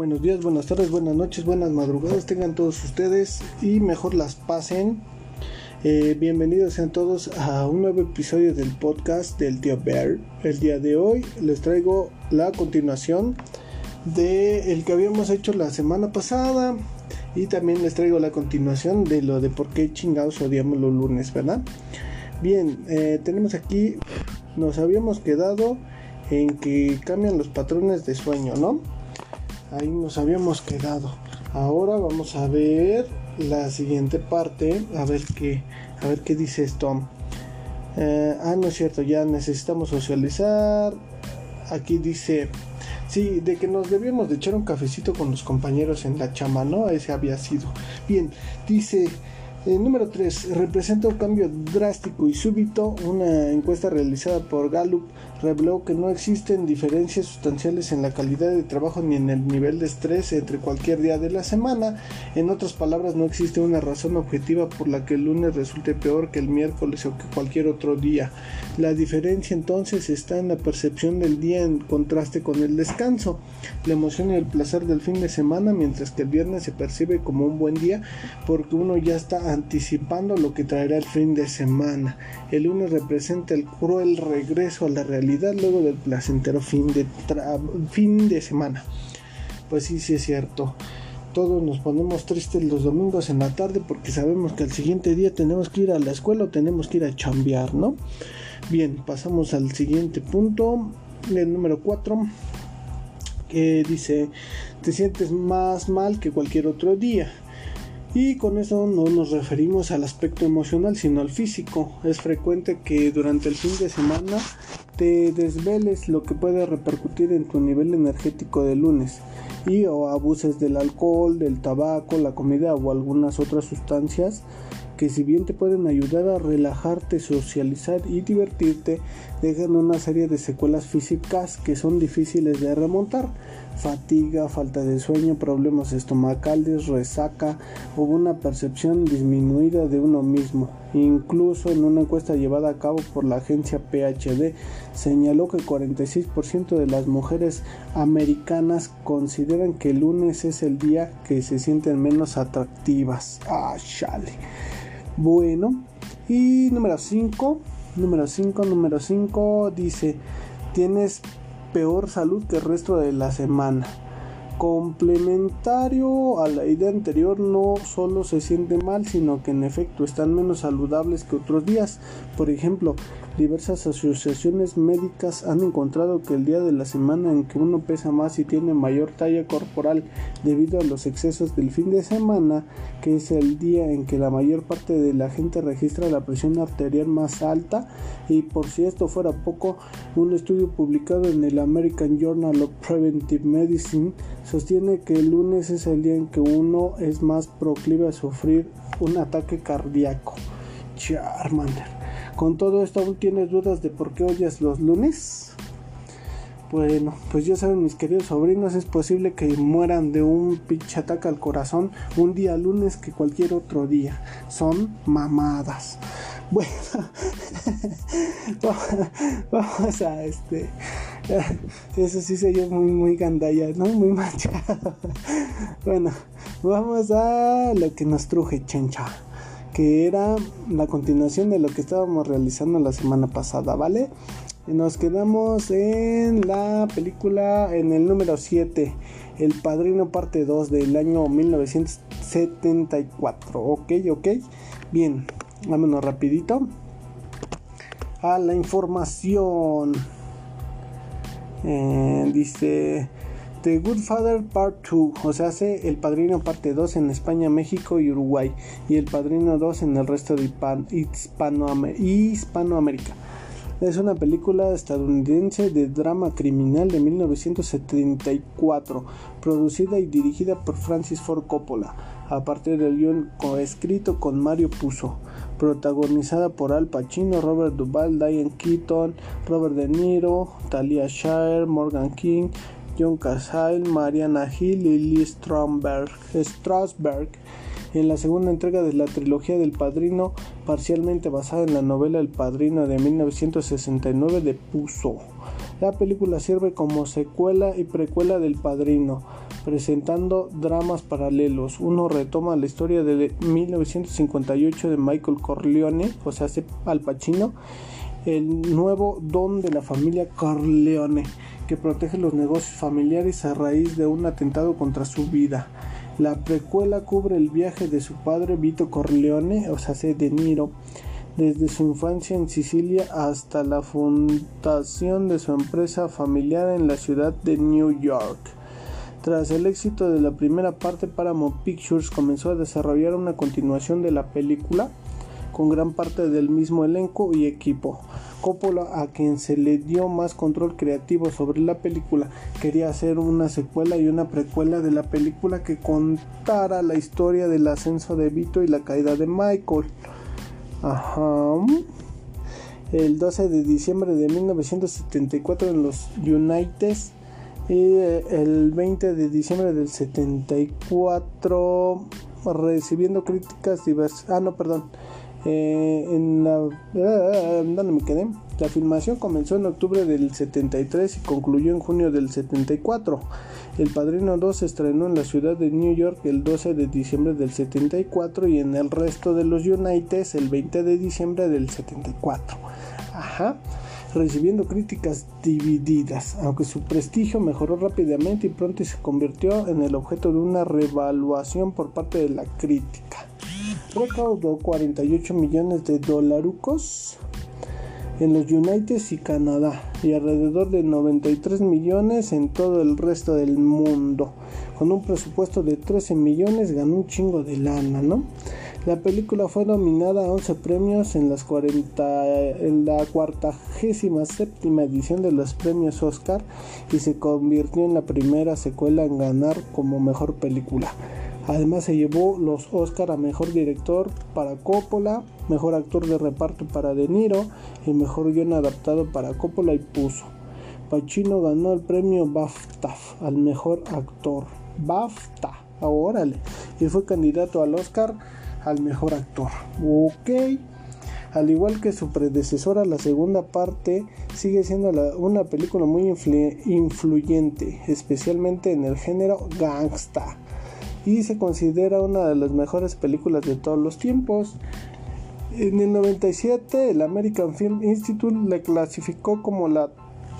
Buenos días, buenas tardes, buenas noches, buenas madrugadas tengan todos ustedes y mejor las pasen. Eh, bienvenidos sean todos a un nuevo episodio del podcast del tío Bear. El día de hoy les traigo la continuación de el que habíamos hecho la semana pasada y también les traigo la continuación de lo de por qué chingados odiamos los lunes, ¿verdad? Bien, eh, tenemos aquí, nos habíamos quedado en que cambian los patrones de sueño, ¿no? Ahí nos habíamos quedado. Ahora vamos a ver la siguiente parte, a ver qué, a ver qué dice esto. Eh, ah, no es cierto, ya necesitamos socializar. Aquí dice, sí, de que nos debíamos de echar un cafecito con los compañeros en la chama, ¿no? Ese había sido. Bien, dice, eh, número 3. Representa un cambio drástico y súbito. Una encuesta realizada por Gallup reveló que no existen diferencias sustanciales en la calidad de trabajo ni en el nivel de estrés entre cualquier día de la semana. En otras palabras, no existe una razón objetiva por la que el lunes resulte peor que el miércoles o que cualquier otro día. La diferencia entonces está en la percepción del día en contraste con el descanso, la emoción y el placer del fin de semana, mientras que el viernes se percibe como un buen día porque uno ya está anticipando lo que traerá el fin de semana. El lunes representa el cruel regreso a la realidad luego del placentero fin de, fin de semana. Pues sí, sí es cierto. Todos nos ponemos tristes los domingos en la tarde porque sabemos que al siguiente día tenemos que ir a la escuela o tenemos que ir a chambear, ¿no? Bien, pasamos al siguiente punto, el número 4, que dice, te sientes más mal que cualquier otro día. Y con eso no nos referimos al aspecto emocional, sino al físico. Es frecuente que durante el fin de semana te desveles lo que puede repercutir en tu nivel energético de lunes y o abuses del alcohol, del tabaco, la comida o algunas otras sustancias que si bien te pueden ayudar a relajarte, socializar y divertirte, dejan una serie de secuelas físicas que son difíciles de remontar. Fatiga, falta de sueño, problemas estomacales, resaca o una percepción disminuida de uno mismo. Incluso en una encuesta llevada a cabo por la agencia PhD señaló que 46% de las mujeres americanas consideran que el lunes es el día que se sienten menos atractivas. Ah, chale. Bueno, y número 5, número 5, número 5 dice, tienes peor salud que el resto de la semana. Complementario a la idea anterior, no solo se siente mal, sino que en efecto están menos saludables que otros días. Por ejemplo, diversas asociaciones médicas han encontrado que el día de la semana en que uno pesa más y tiene mayor talla corporal debido a los excesos del fin de semana, que es el día en que la mayor parte de la gente registra la presión arterial más alta, y por si esto fuera poco, un estudio publicado en el American Journal of Preventive Medicine sostiene que el lunes es el día en que uno es más proclive a sufrir un ataque cardíaco. Charmander. Con todo esto, ¿aún tienes dudas de por qué odias los lunes? Bueno, pues ya saben mis queridos sobrinos, es posible que mueran de un pinche ataque al corazón un día lunes que cualquier otro día. Son mamadas. Bueno, vamos a este. Eso sí se yo muy, muy gandalla, ¿no? Muy manchado. Bueno, vamos a lo que nos truje, chencha. Que era la continuación de lo que estábamos realizando la semana pasada, ¿vale? Y nos quedamos en la película, en el número 7, El Padrino parte 2 del año 1974. Ok, ok. Bien, vámonos rapidito a la información. Eh, dice The Good Father Part 2, o sea, hace El Padrino Parte 2 en España, México y Uruguay, y El Padrino 2 en el resto de Hispanoamérica. Es una película estadounidense de drama criminal de 1974, producida y dirigida por Francis Ford Coppola, a partir del guion coescrito con Mario Puzo, protagonizada por Al Pacino, Robert Duvall, Diane Keaton, Robert De Niro, Talia Shire, Morgan King, John Cassell, Mariana Hill y Lee Strasberg en la segunda entrega de la trilogía del Padrino, parcialmente basada en la novela El Padrino de 1969 de Puzo. La película sirve como secuela y precuela del Padrino, presentando dramas paralelos. Uno retoma la historia de 1958 de Michael Corleone, o sea, Al Pacino, el nuevo don de la familia Corleone, que protege los negocios familiares a raíz de un atentado contra su vida. La precuela cubre el viaje de su padre Vito Corleone, o sea, de Niro, desde su infancia en Sicilia hasta la fundación de su empresa familiar en la ciudad de New York. Tras el éxito de la primera parte, Paramount Pictures comenzó a desarrollar una continuación de la película con gran parte del mismo elenco y equipo. Coppola, a quien se le dio más control creativo sobre la película, quería hacer una secuela y una precuela de la película que contara la historia del ascenso de Vito y la caída de Michael. Ajá. El 12 de diciembre de 1974 en los United y el 20 de diciembre del 74 recibiendo críticas diversas. Ah, no, perdón. Eh, en la, ¿Dónde me quedé? La filmación comenzó en octubre del 73 y concluyó en junio del 74. El Padrino 2 se estrenó en la ciudad de New York el 12 de diciembre del 74 y en el resto de los United el 20 de diciembre del 74. Ajá recibiendo críticas divididas, aunque su prestigio mejoró rápidamente y pronto se convirtió en el objeto de una revaluación por parte de la crítica. Recaudó 48 millones de dolarucos en los United y Canadá y alrededor de 93 millones en todo el resto del mundo. Con un presupuesto de 13 millones ganó un chingo de lana, ¿no? La película fue nominada a 11 premios en, las 40, en la 47 edición de los premios Oscar y se convirtió en la primera secuela en ganar como mejor película. Además se llevó los Oscar a Mejor Director para Coppola, Mejor Actor de Reparto para De Niro y Mejor Guión Adaptado para Coppola y Puso. Pacino ganó el premio BAFTA al Mejor Actor. BAFTA, órale. Y fue candidato al Oscar al Mejor Actor. Ok. Al igual que su predecesora, la segunda parte sigue siendo una película muy influyente, especialmente en el género gangsta y se considera una de las mejores películas de todos los tiempos. En el 97 el American Film Institute le clasificó como la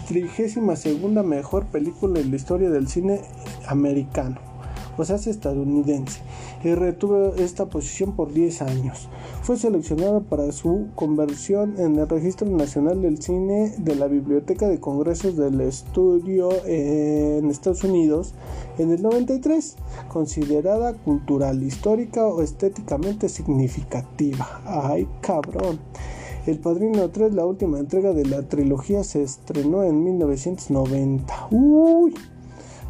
32 segunda mejor película en la historia del cine americano, o sea, es estadounidense y retuvo esta posición por 10 años. Fue seleccionado para su conversión en el Registro Nacional del Cine de la Biblioteca de Congresos del Estudio en Estados Unidos en el 93, considerada cultural, histórica o estéticamente significativa. ¡Ay, cabrón! El Padrino 3, la última entrega de la trilogía, se estrenó en 1990. ¡Uy!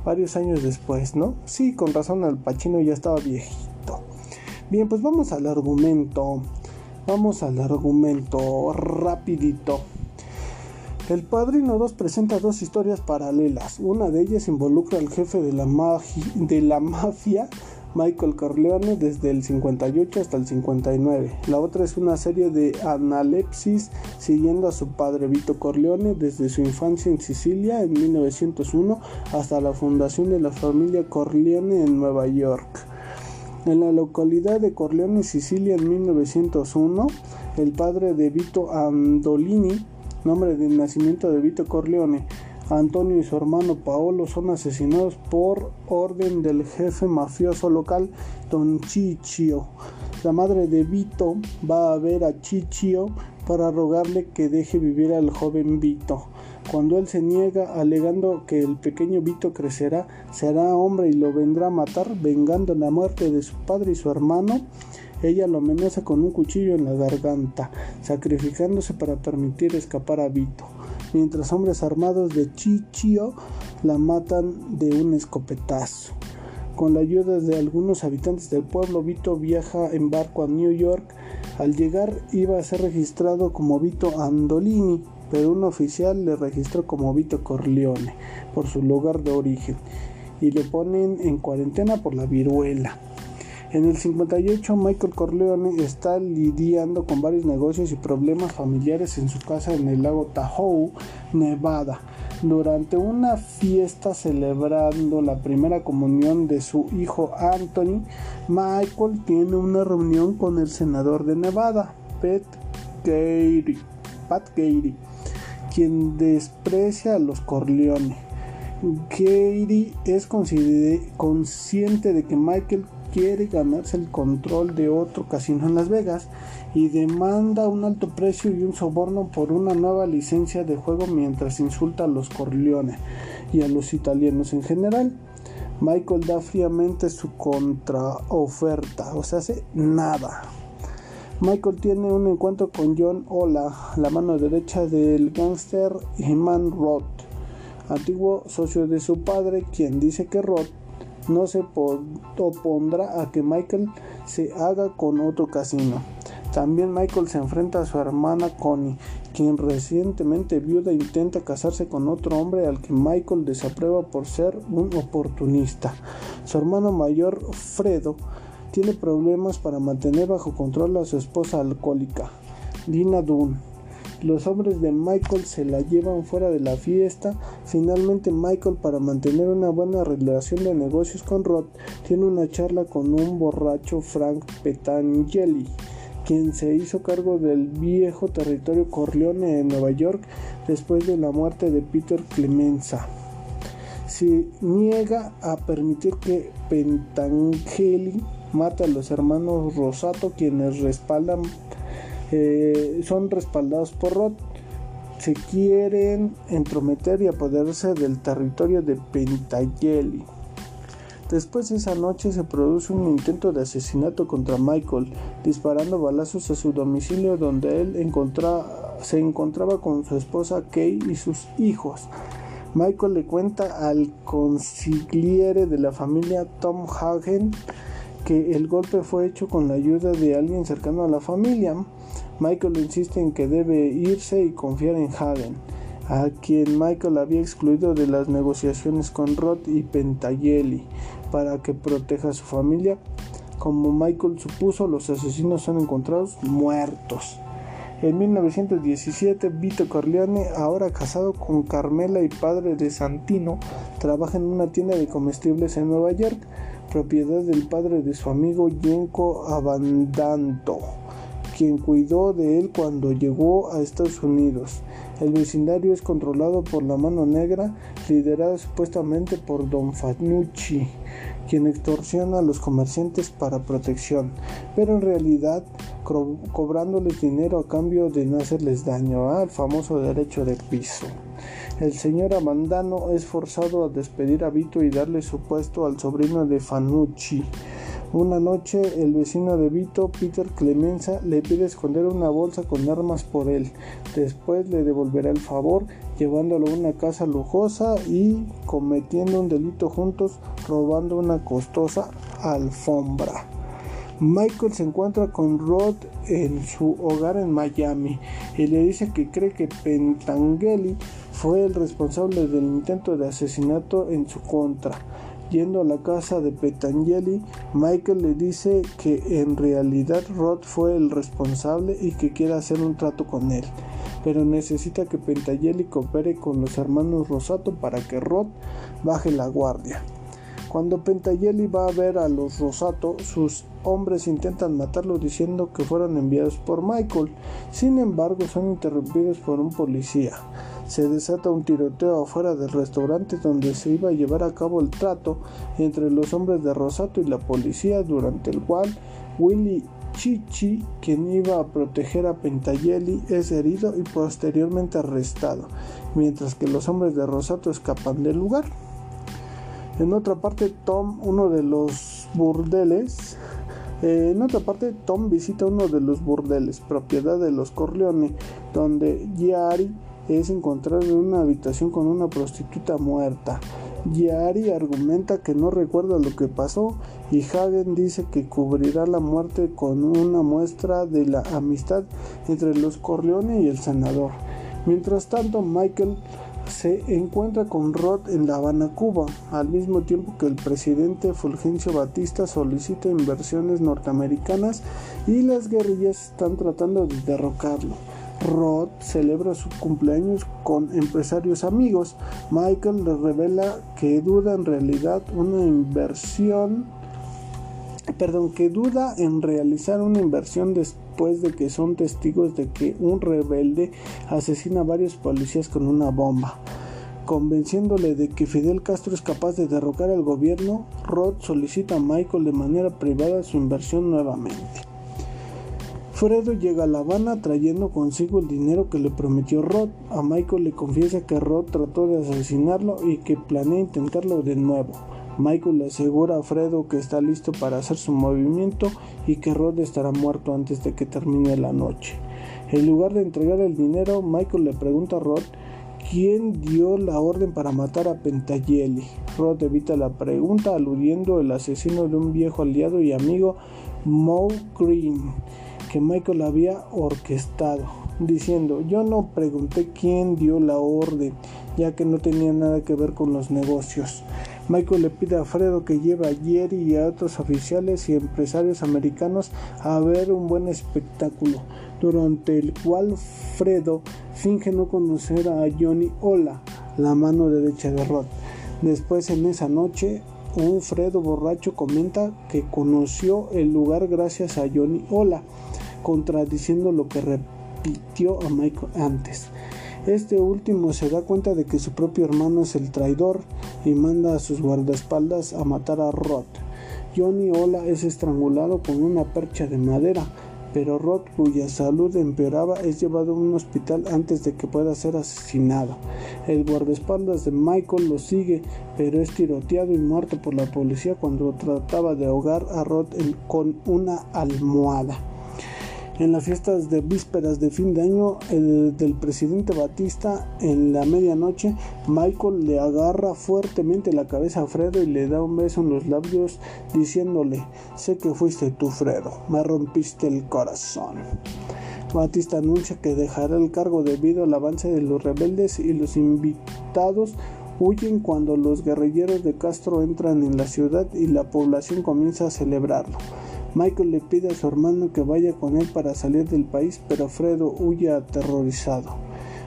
Varios años después, ¿no? Sí, con razón Al Pacino ya estaba viejito. Bien, pues vamos al argumento. Vamos al argumento rapidito. El Padrino 2 presenta dos historias paralelas. Una de ellas involucra al jefe de la, de la mafia Michael Corleone desde el 58 hasta el 59. La otra es una serie de analepsis siguiendo a su padre Vito Corleone desde su infancia en Sicilia en 1901 hasta la fundación de la familia Corleone en Nueva York. En la localidad de Corleone, Sicilia, en 1901, el padre de Vito Andolini, nombre de nacimiento de Vito Corleone, Antonio y su hermano Paolo son asesinados por orden del jefe mafioso local Don Chichio. La madre de Vito va a ver a Chichio para rogarle que deje vivir al joven Vito. Cuando él se niega, alegando que el pequeño Vito crecerá, será hombre y lo vendrá a matar, vengando la muerte de su padre y su hermano, ella lo amenaza con un cuchillo en la garganta, sacrificándose para permitir escapar a Vito mientras hombres armados de Chichio la matan de un escopetazo. Con la ayuda de algunos habitantes del pueblo, Vito viaja en barco a New York. Al llegar iba a ser registrado como Vito Andolini, pero un oficial le registró como Vito Corleone por su lugar de origen y le ponen en cuarentena por la viruela. En el 58 Michael Corleone está lidiando con varios negocios y problemas familiares en su casa en el lago Tahoe, Nevada. Durante una fiesta celebrando la primera comunión de su hijo Anthony, Michael tiene una reunión con el senador de Nevada, Pat Gary, Pat Gary quien desprecia a los Corleone. Gary es consciente de que Michael quiere ganarse el control de otro casino en Las Vegas y demanda un alto precio y un soborno por una nueva licencia de juego mientras insulta a los Corleone y a los italianos en general. Michael da fríamente su contraoferta, o sea, hace nada. Michael tiene un encuentro con John Ola, la mano derecha del gángster Iman Roth, antiguo socio de su padre, quien dice que Roth no se opondrá a que Michael se haga con otro casino. También Michael se enfrenta a su hermana Connie, quien recientemente viuda intenta casarse con otro hombre al que Michael desaprueba por ser un oportunista. Su hermano mayor, Fredo, tiene problemas para mantener bajo control a su esposa alcohólica, Dina Dunn. Los hombres de Michael se la llevan fuera de la fiesta. Finalmente Michael para mantener una buena relación de negocios con Rod tiene una charla con un borracho Frank Petangeli, quien se hizo cargo del viejo territorio Corleone en Nueva York después de la muerte de Peter Clemenza. Se niega a permitir que Petangeli mate a los hermanos Rosato quienes respaldan eh, son respaldados por Roth. Se quieren entrometer y apoderarse del territorio de Pentageli. Después de esa noche se produce un intento de asesinato contra Michael, disparando balazos a su domicilio donde él se encontraba con su esposa Kay y sus hijos. Michael le cuenta al consigliere de la familia Tom Hagen que el golpe fue hecho con la ayuda de alguien cercano a la familia. Michael insiste en que debe irse y confiar en Hagen, a quien Michael había excluido de las negociaciones con Roth y Pentageli para que proteja a su familia. Como Michael supuso, los asesinos son encontrados muertos. En 1917, Vito Corleone, ahora casado con Carmela y padre de Santino, trabaja en una tienda de comestibles en Nueva York, propiedad del padre de su amigo Yenko Abandanto quien cuidó de él cuando llegó a Estados Unidos. El vecindario es controlado por la mano negra, liderada supuestamente por Don Fanucci, quien extorsiona a los comerciantes para protección, pero en realidad cobrándoles dinero a cambio de no hacerles daño, al famoso derecho de piso. El señor Amandano es forzado a despedir a Vito y darle su puesto al sobrino de Fanucci. Una noche el vecino de Vito, Peter Clemenza, le pide esconder una bolsa con armas por él. Después le devolverá el favor llevándolo a una casa lujosa y cometiendo un delito juntos robando una costosa alfombra. Michael se encuentra con Rod en su hogar en Miami y le dice que cree que Pentangeli fue el responsable del intento de asesinato en su contra. Yendo a la casa de Petangeli, Michael le dice que en realidad Rod fue el responsable y que quiere hacer un trato con él, pero necesita que Petangeli coopere con los hermanos Rosato para que Rod baje la guardia. Cuando Pentageli va a ver a los Rosato, sus hombres intentan matarlo diciendo que fueron enviados por Michael. Sin embargo, son interrumpidos por un policía se desata un tiroteo afuera del restaurante donde se iba a llevar a cabo el trato entre los hombres de Rosato y la policía, durante el cual Willy Chichi, quien iba a proteger a Pentayeli, es herido y posteriormente arrestado, mientras que los hombres de Rosato escapan del lugar. En otra parte, Tom, uno de los burdeles, eh, en otra parte, Tom visita uno de los burdeles, propiedad de los Corleone, donde Yari es encontrado en una habitación con una prostituta muerta. Yari argumenta que no recuerda lo que pasó y Hagen dice que cubrirá la muerte con una muestra de la amistad entre los Corleone y el senador. Mientras tanto, Michael se encuentra con Rod en La Habana, Cuba, al mismo tiempo que el presidente Fulgencio Batista solicita inversiones norteamericanas y las guerrillas están tratando de derrocarlo. Rod celebra su cumpleaños con empresarios amigos. Michael le revela que duda en realidad una inversión, perdón, que duda en realizar una inversión después de que son testigos de que un rebelde asesina a varios policías con una bomba. Convenciéndole de que Fidel Castro es capaz de derrocar al gobierno, Rod solicita a Michael de manera privada su inversión nuevamente. Fredo llega a La Habana trayendo consigo el dinero que le prometió Rod. A Michael le confiesa que Rod trató de asesinarlo y que planea intentarlo de nuevo. Michael le asegura a Fredo que está listo para hacer su movimiento y que Rod estará muerto antes de que termine la noche. En lugar de entregar el dinero, Michael le pregunta a Rod quién dio la orden para matar a Pentageli. Rod evita la pregunta aludiendo al asesino de un viejo aliado y amigo, Moe Green que Michael había orquestado, diciendo, yo no pregunté quién dio la orden, ya que no tenía nada que ver con los negocios. Michael le pide a Fredo que lleve a Jerry y a otros oficiales y empresarios americanos a ver un buen espectáculo, durante el cual Fredo finge no conocer a Johnny Ola, la mano derecha de Rod. Después en esa noche, un Fredo borracho comenta que conoció el lugar gracias a Johnny Ola, contradiciendo lo que repitió a Michael antes. Este último se da cuenta de que su propio hermano es el traidor y manda a sus guardaespaldas a matar a Rod. Johnny Ola es estrangulado con una percha de madera, pero Rod, cuya salud empeoraba, es llevado a un hospital antes de que pueda ser asesinado. El guardaespaldas de Michael lo sigue, pero es tiroteado y muerto por la policía cuando trataba de ahogar a Rod con una almohada. En las fiestas de vísperas de fin de año el, del presidente Batista, en la medianoche, Michael le agarra fuertemente la cabeza a Fredo y le da un beso en los labios diciéndole, sé que fuiste tú Fredo, me rompiste el corazón. Batista anuncia que dejará el cargo debido al avance de los rebeldes y los invitados huyen cuando los guerrilleros de Castro entran en la ciudad y la población comienza a celebrarlo. Michael le pide a su hermano que vaya con él para salir del país, pero Fredo huye aterrorizado.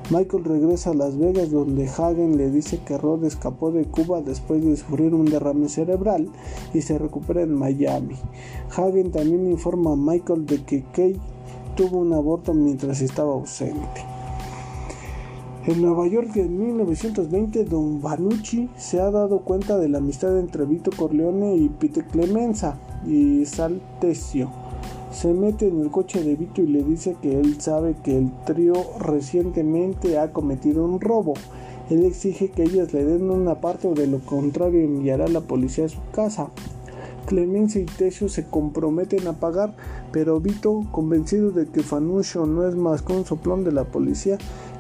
Michael regresa a Las Vegas donde Hagen le dice que Rod escapó de Cuba después de sufrir un derrame cerebral y se recupera en Miami. Hagen también informa a Michael de que Kate tuvo un aborto mientras estaba ausente. En Nueva York en 1920, Don Vanucci se ha dado cuenta de la amistad entre Vito Corleone y Pete Clemenza y Saltesio. Se mete en el coche de Vito y le dice que él sabe que el trío recientemente ha cometido un robo. Él exige que ellas le den una parte o de lo contrario enviará a la policía a su casa. Clemenza y Tesio se comprometen a pagar, pero Vito, convencido de que Fanuccio no es más que un soplón de la policía,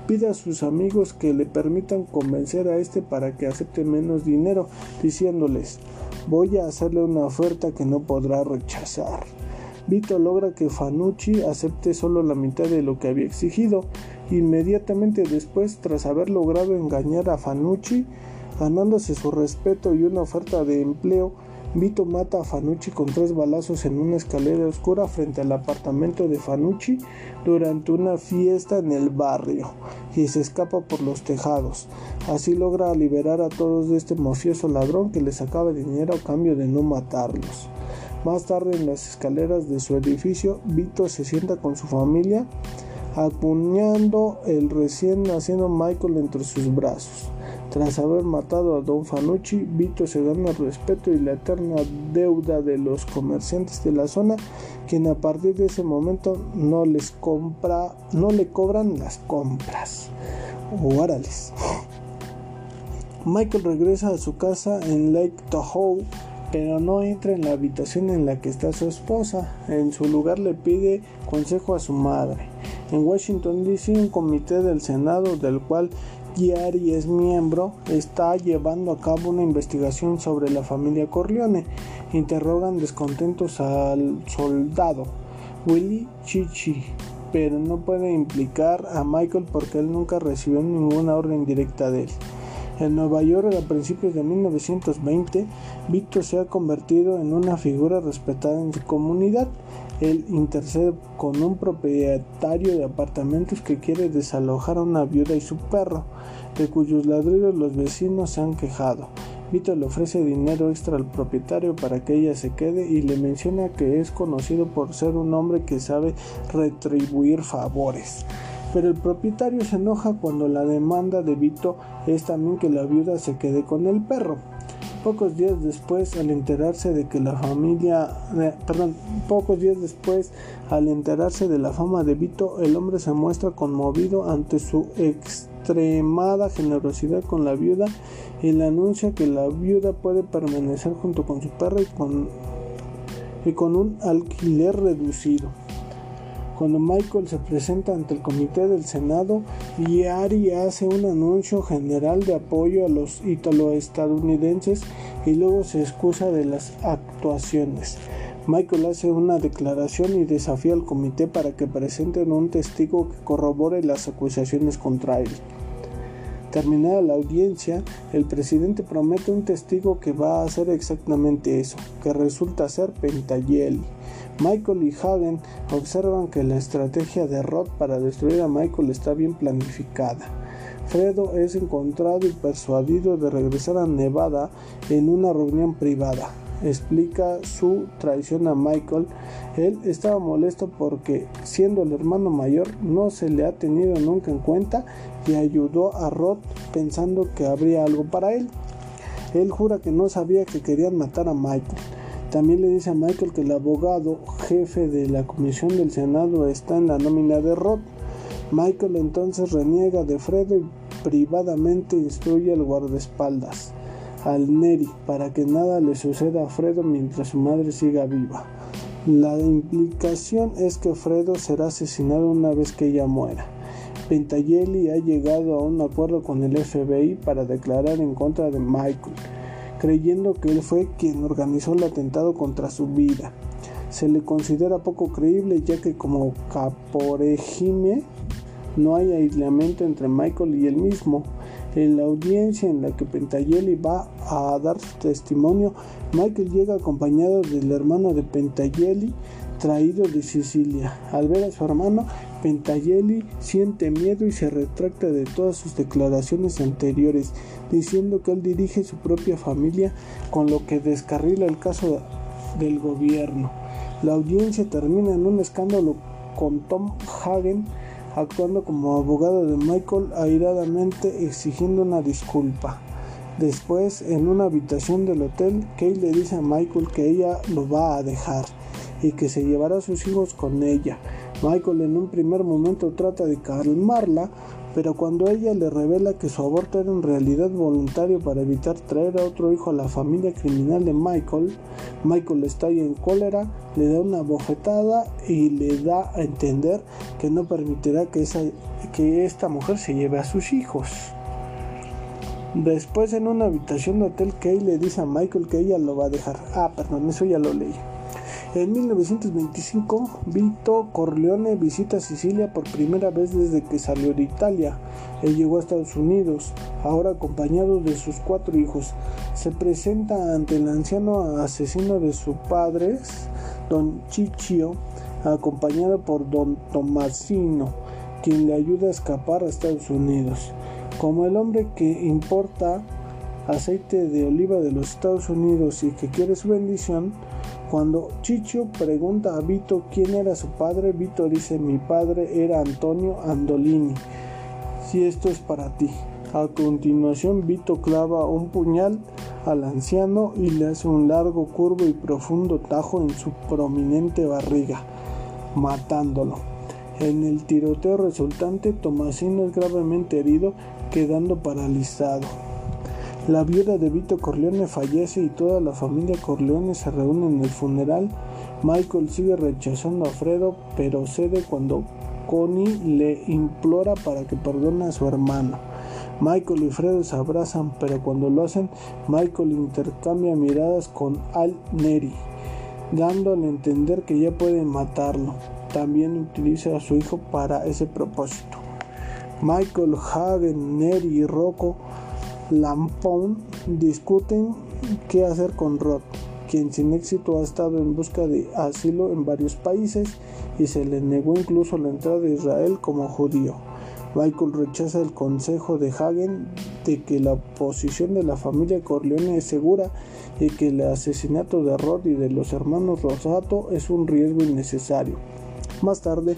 Pide a sus amigos que le permitan convencer a este para que acepte menos dinero, diciéndoles, voy a hacerle una oferta que no podrá rechazar. Vito logra que Fanucci acepte solo la mitad de lo que había exigido. Inmediatamente después, tras haber logrado engañar a Fanucci, ganándose su respeto y una oferta de empleo, Vito mata a Fanucci con tres balazos en una escalera oscura frente al apartamento de Fanucci durante una fiesta en el barrio y se escapa por los tejados. Así logra liberar a todos de este mafioso ladrón que le sacaba dinero a cambio de no matarlos. Más tarde en las escaleras de su edificio, Vito se sienta con su familia acuñando el recién nacido Michael entre sus brazos. Tras haber matado a Don Fanucci, Vito se gana el respeto y la eterna deuda de los comerciantes de la zona, quien a partir de ese momento no les compra, no le cobran las compras. Órales. Michael regresa a su casa en Lake Tahoe, pero no entra en la habitación en la que está su esposa. En su lugar le pide consejo a su madre. En Washington DC, un comité del Senado, del cual Gary es miembro, está llevando a cabo una investigación sobre la familia Corleone. Interrogan descontentos al soldado Willy Chichi, pero no puede implicar a Michael porque él nunca recibió ninguna orden directa de él. En Nueva York, a principios de 1920, Vito se ha convertido en una figura respetada en su comunidad. Él intercede con un propietario de apartamentos que quiere desalojar a una viuda y su perro, de cuyos ladridos los vecinos se han quejado. Vito le ofrece dinero extra al propietario para que ella se quede y le menciona que es conocido por ser un hombre que sabe retribuir favores. Pero el propietario se enoja cuando la demanda de Vito es también que la viuda se quede con el perro. Pocos días después, al enterarse de que la familia, perdón, pocos días después, al enterarse de la fama de Vito, el hombre se muestra conmovido ante su extremada generosidad con la viuda y le anuncia que la viuda puede permanecer junto con su perro y con, y con un alquiler reducido. Cuando Michael se presenta ante el comité del Senado, Ari hace un anuncio general de apoyo a los italo-estadounidenses y luego se excusa de las actuaciones. Michael hace una declaración y desafía al comité para que presenten un testigo que corrobore las acusaciones contra él. Terminada la audiencia, el presidente promete un testigo que va a hacer exactamente eso, que resulta ser Pentayeli. Michael y Hagen observan que la estrategia de Roth para destruir a Michael está bien planificada. Fredo es encontrado y persuadido de regresar a Nevada en una reunión privada. Explica su traición a Michael. Él estaba molesto porque, siendo el hermano mayor, no se le ha tenido nunca en cuenta y ayudó a Roth pensando que habría algo para él. Él jura que no sabía que querían matar a Michael. También le dice a Michael que el abogado jefe de la comisión del Senado está en la nómina de Roth. Michael entonces reniega de Fredo y privadamente instruye al guardaespaldas, al Neri, para que nada le suceda a Fredo mientras su madre siga viva. La implicación es que Fredo será asesinado una vez que ella muera. Pentayeli ha llegado a un acuerdo con el FBI para declarar en contra de Michael creyendo que él fue quien organizó el atentado contra su vida. Se le considera poco creíble ya que como caporegime no hay aislamiento entre Michael y él mismo. En la audiencia en la que Pentayeli va a dar su testimonio, Michael llega acompañado del hermano de Pentayeli, traído de Sicilia. Al ver a su hermano, Pentayeli siente miedo y se retracta de todas sus declaraciones anteriores, diciendo que él dirige su propia familia, con lo que descarrila el caso del gobierno. La audiencia termina en un escándalo con Tom Hagen actuando como abogado de Michael airadamente exigiendo una disculpa. Después, en una habitación del hotel, Kay le dice a Michael que ella lo va a dejar y que se llevará a sus hijos con ella. Michael en un primer momento trata de calmarla, pero cuando ella le revela que su aborto era en realidad voluntario para evitar traer a otro hijo a la familia criminal de Michael, Michael estalla en cólera, le da una bofetada y le da a entender que no permitirá que, esa, que esta mujer se lleve a sus hijos. Después en una habitación de hotel, Kay le dice a Michael que ella lo va a dejar. Ah, perdón, eso ya lo leí. En 1925, Vito Corleone visita Sicilia por primera vez desde que salió de Italia. Él llegó a Estados Unidos, ahora acompañado de sus cuatro hijos. Se presenta ante el anciano asesino de sus padres, don Ciccio, acompañado por don Tomasino, quien le ayuda a escapar a Estados Unidos. Como el hombre que importa aceite de oliva de los Estados Unidos y que quiere su bendición, cuando Chicho pregunta a Vito quién era su padre, Vito dice mi padre era Antonio Andolini. Si esto es para ti. A continuación Vito clava un puñal al anciano y le hace un largo, curvo y profundo tajo en su prominente barriga, matándolo. En el tiroteo resultante, Tomasino es gravemente herido, quedando paralizado. La viuda de Vito Corleone fallece y toda la familia Corleone se reúne en el funeral. Michael sigue rechazando a Fredo, pero cede cuando Connie le implora para que perdone a su hermano. Michael y Fredo se abrazan, pero cuando lo hacen, Michael intercambia miradas con Al Neri, dándole a entender que ya puede matarlo. También utiliza a su hijo para ese propósito. Michael, Hagen, Neri y Rocco Lampone discuten qué hacer con Rod, quien sin éxito ha estado en busca de asilo en varios países y se le negó incluso la entrada a Israel como judío. Michael rechaza el consejo de Hagen de que la posición de la familia Corleone es segura y que el asesinato de Rod y de los hermanos Rosato es un riesgo innecesario. Más tarde,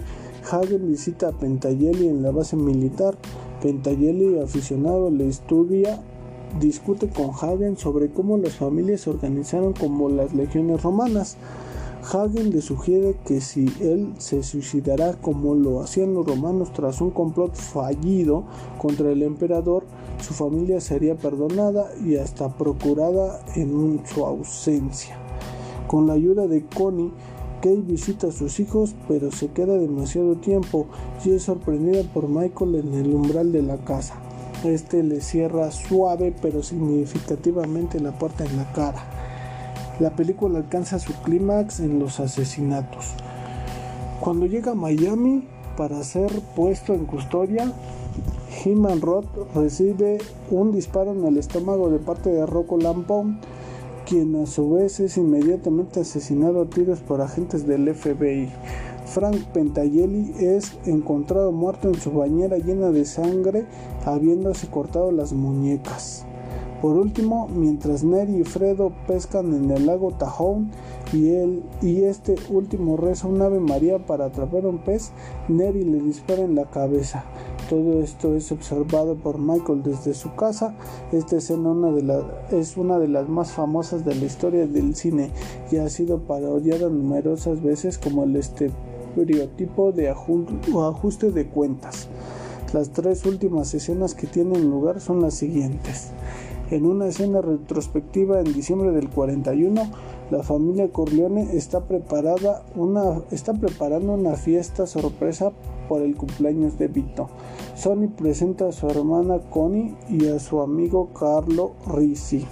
Hagen visita a Pentayeli en la base militar. Pentayeli, aficionado a la historia, discute con Hagen sobre cómo las familias se organizaron como las legiones romanas. Hagen le sugiere que si él se suicidará como lo hacían los romanos tras un complot fallido contra el emperador, su familia sería perdonada y hasta procurada en su ausencia. Con la ayuda de Connie, Kay visita a sus hijos, pero se queda demasiado tiempo y es sorprendida por Michael en el umbral de la casa. Este le cierra suave pero significativamente la puerta en la cara. La película alcanza su clímax en los asesinatos. Cuando llega a Miami para ser puesto en custodia, He-Man Roth recibe un disparo en el estómago de parte de Rocco Lampone, quien a su vez es inmediatamente asesinado a tiros por agentes del FBI. Frank Pentayeli es encontrado muerto en su bañera llena de sangre, habiéndose cortado las muñecas. Por último, mientras Neri y Fredo pescan en el lago Tahoe y, él, y este último reza un ave María para atrapar un pez, Neri le dispara en la cabeza. Todo esto es observado por Michael desde su casa. Esta escena es una de las más famosas de la historia del cine y ha sido parodiada numerosas veces como el estereotipo de ajuste de cuentas. Las tres últimas escenas que tienen lugar son las siguientes. En una escena retrospectiva en diciembre del 41, la familia Corleone está, preparada una, está preparando una fiesta sorpresa por el cumpleaños de Vito. Sony presenta a su hermana Connie y a su amigo Carlo Risi.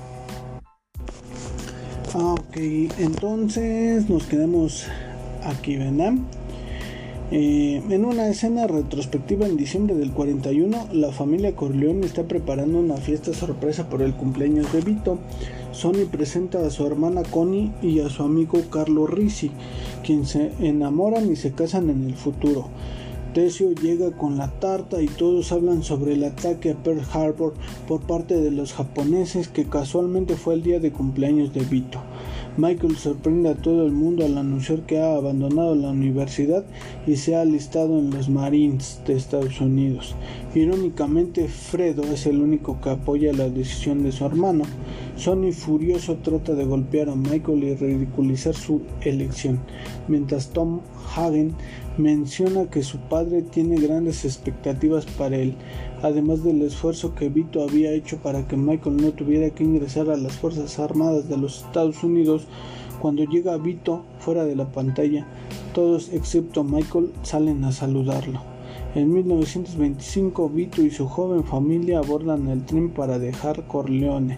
Ah, ok, entonces nos quedamos aquí, ¿verdad? Eh, en una escena retrospectiva en diciembre del 41, la familia Corleone está preparando una fiesta sorpresa por el cumpleaños de Vito. Sony presenta a su hermana Connie y a su amigo Carlo Risi, quien se enamoran y se casan en el futuro. Tesio llega con la tarta y todos hablan sobre el ataque a Pearl Harbor por parte de los japoneses que casualmente fue el día de cumpleaños de Vito. Michael sorprende a todo el mundo al anunciar que ha abandonado la universidad y se ha alistado en los Marines de Estados Unidos. Irónicamente, Fredo es el único que apoya la decisión de su hermano. Sonny furioso trata de golpear a Michael y ridiculizar su elección, mientras Tom Hagen menciona que su padre tiene grandes expectativas para él, además del esfuerzo que Vito había hecho para que Michael no tuviera que ingresar a las Fuerzas Armadas de los Estados Unidos. Cuando llega Vito fuera de la pantalla, todos excepto Michael salen a saludarlo. En 1925, Vito y su joven familia abordan el tren para dejar Corleone.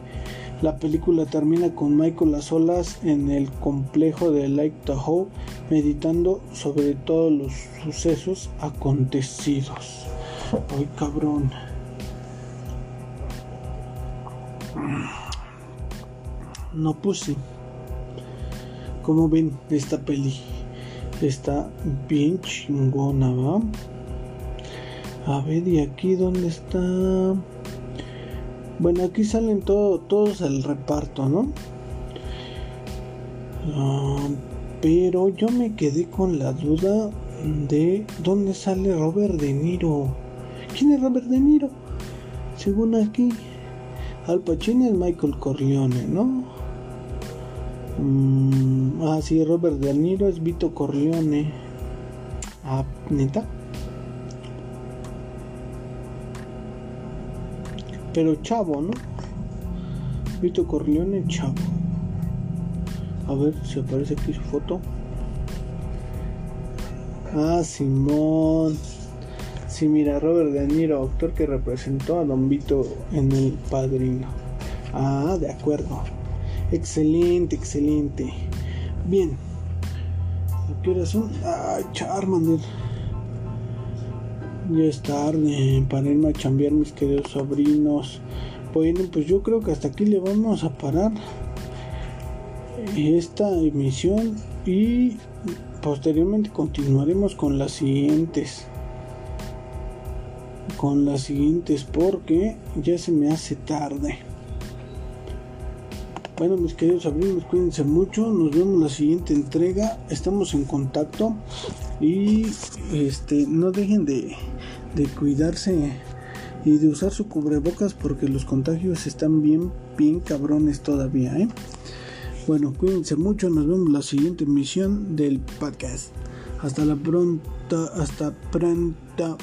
La película termina con Michael a solas en el complejo de Lake Tahoe meditando sobre todos los sucesos acontecidos. Ay, cabrón. No puse. Como ven, esta peli está bien chingona, ¿va? A ver, ¿y aquí dónde está? Bueno, aquí salen todo, todos el reparto, ¿no? Ah, pero yo me quedé con la duda de dónde sale Robert De Niro. ¿Quién es Robert De Niro? Según aquí, Al Pacino es Michael Corleone, ¿no? Mm, ah, sí, Robert De Niro es Vito Corleone. Ah, neta. Pero chavo, ¿no? Vito Corleone, chavo. A ver si aparece aquí su foto. Ah, Simón. Sí, mira, Robert De Niro, actor que representó a Don Vito en El Padrino. Ah, de acuerdo. Excelente, excelente. Bien. ¿A qué hora son? Ah, Charmander. Ya es tarde para irme a chambear mis queridos sobrinos. Bueno, pues yo creo que hasta aquí le vamos a parar esta emisión y posteriormente continuaremos con las siguientes. Con las siguientes porque ya se me hace tarde. Bueno mis queridos sobrinos cuídense mucho. Nos vemos en la siguiente entrega. Estamos en contacto y este no dejen de, de cuidarse y de usar su cubrebocas porque los contagios están bien bien cabrones todavía ¿eh? Bueno, cuídense mucho, nos vemos en la siguiente emisión del podcast. Hasta la pronta, hasta pronto.